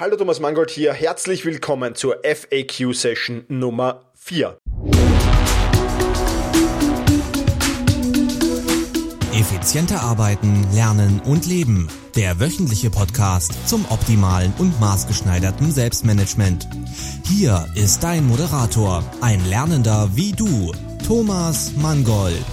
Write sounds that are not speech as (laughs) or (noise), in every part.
Hallo Thomas Mangold hier, herzlich willkommen zur FAQ-Session Nummer 4. Effizienter arbeiten, lernen und leben. Der wöchentliche Podcast zum optimalen und maßgeschneiderten Selbstmanagement. Hier ist dein Moderator, ein Lernender wie du, Thomas Mangold.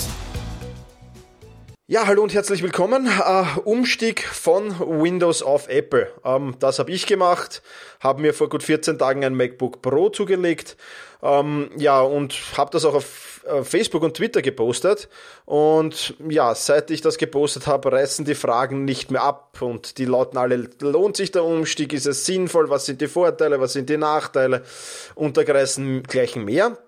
Ja, hallo und herzlich willkommen. Uh, Umstieg von Windows auf Apple. Um, ähm, das habe ich gemacht, habe mir vor gut 14 Tagen ein MacBook Pro zugelegt. Um, ähm, ja, und habe das auch auf Facebook und Twitter gepostet. Und ja, seit ich das gepostet habe, reißen die Fragen nicht mehr ab. Und die lauten alle, lohnt sich der Umstieg? Ist es sinnvoll? Was sind die Vorteile? Was sind die Nachteile? Und gleichen mehr.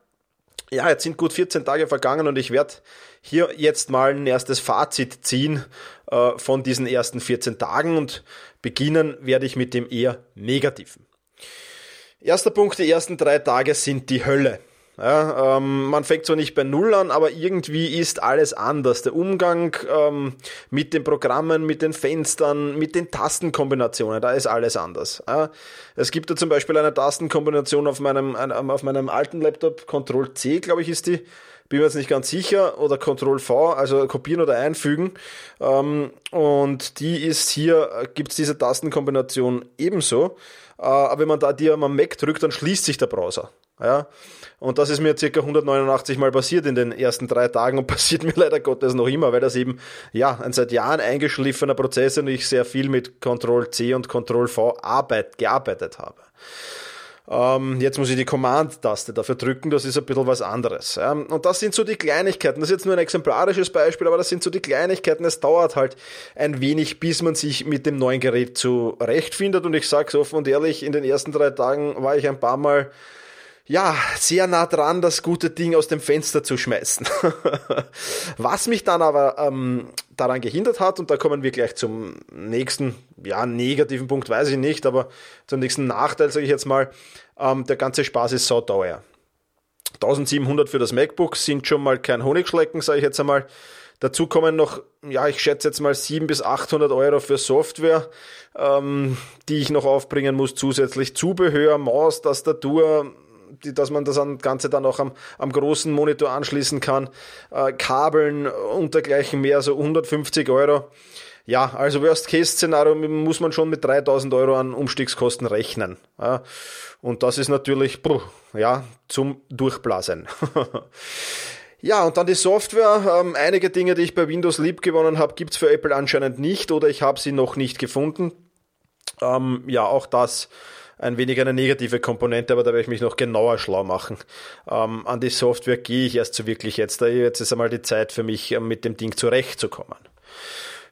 Ja, jetzt sind gut 14 Tage vergangen und ich werde hier jetzt mal ein erstes Fazit ziehen äh, von diesen ersten 14 Tagen und beginnen werde ich mit dem eher negativen. Erster Punkt, die ersten drei Tage sind die Hölle. Ja, ähm, man fängt zwar nicht bei Null an, aber irgendwie ist alles anders. Der Umgang ähm, mit den Programmen, mit den Fenstern, mit den Tastenkombinationen, da ist alles anders. Ja, es gibt da zum Beispiel eine Tastenkombination auf meinem, auf meinem alten Laptop, Ctrl C, glaube ich, ist die. Bin mir jetzt nicht ganz sicher, oder Ctrl V, also kopieren oder einfügen. Ähm, und die ist hier, gibt es diese Tastenkombination ebenso. Äh, aber wenn man da die am Mac drückt, dann schließt sich der Browser. Ja, und das ist mir circa 189 Mal passiert in den ersten drei Tagen und (laughs) passiert mir leider Gottes noch immer, weil das eben, ja, ein seit Jahren eingeschliffener Prozess ist und ich sehr viel mit Ctrl C und Ctrl V Arbeit, gearbeitet habe. Ähm, jetzt muss ich die Command-Taste dafür drücken, das ist ein bisschen was anderes. Ja. Und das sind so die Kleinigkeiten. Das ist jetzt nur ein exemplarisches Beispiel, aber das sind so die Kleinigkeiten. Es dauert halt ein wenig, bis man sich mit dem neuen Gerät zurechtfindet. Und ich sage es offen und ehrlich, in den ersten drei Tagen war ich ein paar Mal ja, sehr nah dran, das gute Ding aus dem Fenster zu schmeißen. (laughs) Was mich dann aber ähm, daran gehindert hat, und da kommen wir gleich zum nächsten, ja, negativen Punkt, weiß ich nicht, aber zum nächsten Nachteil, sage ich jetzt mal, ähm, der ganze Spaß ist so teuer. 1700 für das MacBook sind schon mal kein Honigschlecken, sage ich jetzt einmal. Dazu kommen noch, ja, ich schätze jetzt mal 700 bis 800 Euro für Software, ähm, die ich noch aufbringen muss, zusätzlich Zubehör, Maus, Tastatur, dass man das Ganze dann auch am, am großen Monitor anschließen kann, äh, Kabeln und dergleichen mehr, so 150 Euro. Ja, also Worst-Case-Szenario muss man schon mit 3000 Euro an Umstiegskosten rechnen. Ja, und das ist natürlich, puh, ja, zum Durchblasen. (laughs) Ja, und dann die Software. Ähm, einige Dinge, die ich bei Windows lieb gewonnen habe, gibt's für Apple anscheinend nicht oder ich habe sie noch nicht gefunden. Ähm, ja, auch das ein wenig eine negative Komponente, aber da werde ich mich noch genauer schlau machen. Ähm, an die Software gehe ich erst so wirklich jetzt. Jetzt ist einmal die Zeit für mich, ähm, mit dem Ding zurechtzukommen.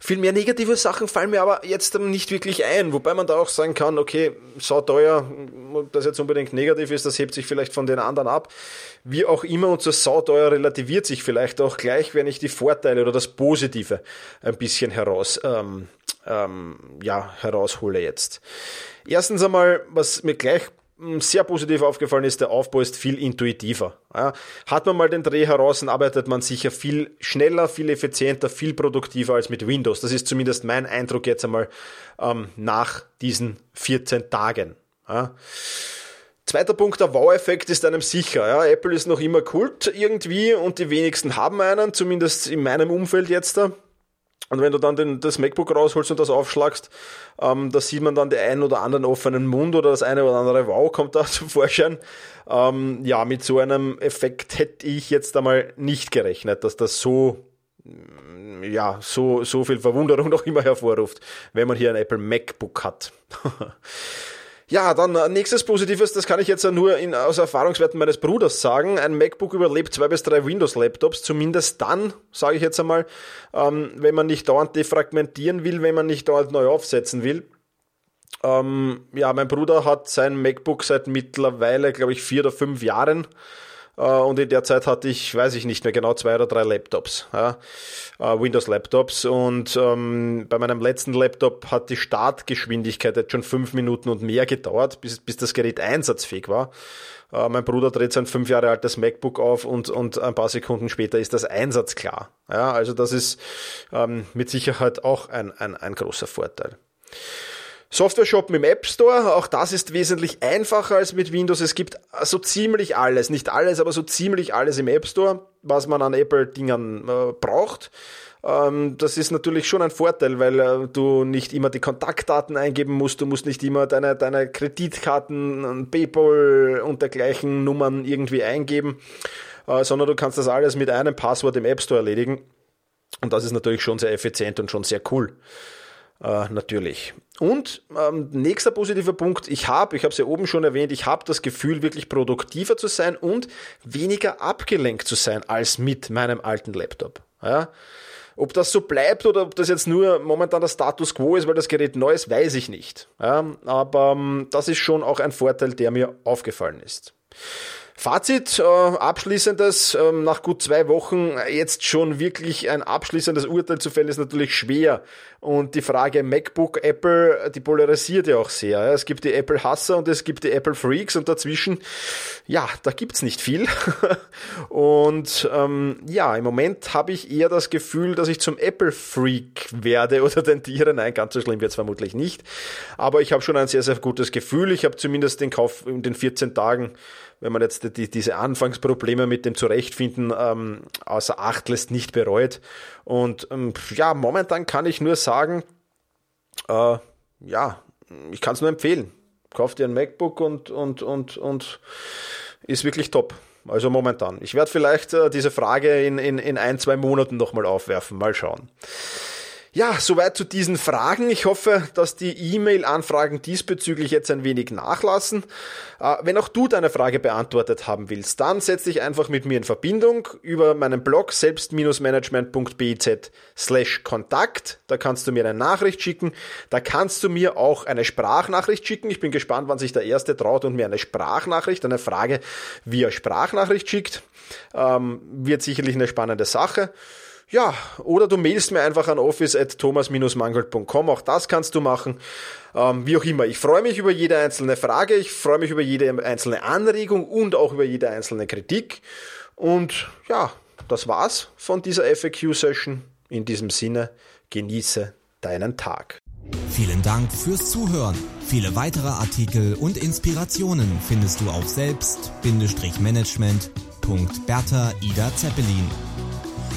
Viel mehr negative Sachen fallen mir aber jetzt nicht wirklich ein, wobei man da auch sagen kann, okay, so teuer, das jetzt unbedingt negativ ist, das hebt sich vielleicht von den anderen ab. Wie auch immer, unser sauteuer relativiert sich vielleicht auch gleich, wenn ich die Vorteile oder das Positive ein bisschen heraus, ähm, ähm, ja, heraushole jetzt. Erstens einmal, was mir gleich sehr positiv aufgefallen ist, der Aufbau ist viel intuitiver. Ja, hat man mal den Dreh heraus, dann arbeitet man sicher viel schneller, viel effizienter, viel produktiver als mit Windows. Das ist zumindest mein Eindruck jetzt einmal ähm, nach diesen 14 Tagen. Ja. Zweiter Punkt, der Wow-Effekt ist einem sicher. Ja. Apple ist noch immer Kult irgendwie und die wenigsten haben einen, zumindest in meinem Umfeld jetzt da. Und wenn du dann den, das MacBook rausholst und das aufschlagst, ähm, da sieht man dann den einen oder anderen offenen Mund oder das eine oder andere Wow kommt da (laughs) zum Vorschein. Ähm, ja, mit so einem Effekt hätte ich jetzt einmal nicht gerechnet, dass das so mm, ja, so, so viel Verwunderung (laughs) noch immer hervorruft, wenn man hier ein Apple MacBook hat. (laughs) Ja, dann äh, nächstes Positives, das kann ich jetzt nur in, aus Erfahrungswerten meines Bruders sagen. Ein MacBook überlebt zwei bis drei Windows-Laptops, zumindest dann, sage ich jetzt einmal, ähm, wenn man nicht dauernd defragmentieren will, wenn man nicht dauernd neu aufsetzen will. Ähm, ja, mein Bruder hat sein MacBook seit mittlerweile, glaube ich, vier oder fünf Jahren. Äh, und in der Zeit hatte ich, weiß ich nicht mehr genau, zwei oder drei Laptops, ja, äh, Windows-Laptops. Und ähm, bei meinem letzten Laptop hat die Startgeschwindigkeit jetzt schon fünf Minuten und mehr gedauert, bis, bis das Gerät einsatzfähig war. Äh, mein Bruder dreht sein fünf Jahre altes MacBook auf und, und ein paar Sekunden später ist das einsatzklar. Ja, also das ist ähm, mit Sicherheit auch ein, ein, ein großer Vorteil. Software shoppen im App Store, auch das ist wesentlich einfacher als mit Windows. Es gibt so ziemlich alles, nicht alles, aber so ziemlich alles im App Store, was man an Apple-Dingern äh, braucht. Ähm, das ist natürlich schon ein Vorteil, weil äh, du nicht immer die Kontaktdaten eingeben musst, du musst nicht immer deine, deine Kreditkarten, PayPal und dergleichen Nummern irgendwie eingeben, äh, sondern du kannst das alles mit einem Passwort im App Store erledigen. Und das ist natürlich schon sehr effizient und schon sehr cool. Äh, natürlich. Und ähm, nächster positiver Punkt, ich habe, ich habe es ja oben schon erwähnt, ich habe das Gefühl, wirklich produktiver zu sein und weniger abgelenkt zu sein als mit meinem alten Laptop. Ja? Ob das so bleibt oder ob das jetzt nur momentan der Status quo ist, weil das Gerät neu ist, weiß ich nicht. Ja? Aber ähm, das ist schon auch ein Vorteil, der mir aufgefallen ist. Fazit, äh, abschließendes, äh, nach gut zwei Wochen jetzt schon wirklich ein abschließendes Urteil zu fällen, ist natürlich schwer. Und die Frage MacBook, Apple, die polarisiert ja auch sehr. Es gibt die Apple-Hasser und es gibt die Apple-Freaks und dazwischen, ja, da gibt's nicht viel. (laughs) und ähm, ja, im Moment habe ich eher das Gefühl, dass ich zum Apple-Freak werde oder (laughs) tendiere. Nein, ganz so schlimm wird's vermutlich nicht. Aber ich habe schon ein sehr, sehr gutes Gefühl. Ich habe zumindest den Kauf in den 14 Tagen wenn man jetzt die, diese Anfangsprobleme mit dem Zurechtfinden ähm, außer Acht lässt, nicht bereut. Und ähm, ja, momentan kann ich nur sagen, äh, ja, ich kann es nur empfehlen. Kauft dir ein MacBook und, und, und, und ist wirklich top. Also momentan. Ich werde vielleicht äh, diese Frage in, in, in ein, zwei Monaten nochmal aufwerfen. Mal schauen. Ja, soweit zu diesen Fragen. Ich hoffe, dass die E-Mail-Anfragen diesbezüglich jetzt ein wenig nachlassen. Äh, wenn auch du deine Frage beantwortet haben willst, dann setz dich einfach mit mir in Verbindung über meinen Blog selbst-management.biz slash Kontakt. Da kannst du mir eine Nachricht schicken. Da kannst du mir auch eine Sprachnachricht schicken. Ich bin gespannt, wann sich der Erste traut und mir eine Sprachnachricht, eine Frage via Sprachnachricht schickt. Ähm, wird sicherlich eine spannende Sache. Ja, oder du mailst mir einfach an office.thomas-mangold.com, auch das kannst du machen. Ähm, wie auch immer, ich freue mich über jede einzelne Frage, ich freue mich über jede einzelne Anregung und auch über jede einzelne Kritik. Und ja, das war's von dieser FAQ-Session. In diesem Sinne, genieße deinen Tag. Vielen Dank fürs Zuhören. Viele weitere Artikel und Inspirationen findest du auf selbst-management.bertha Ida Zeppelin.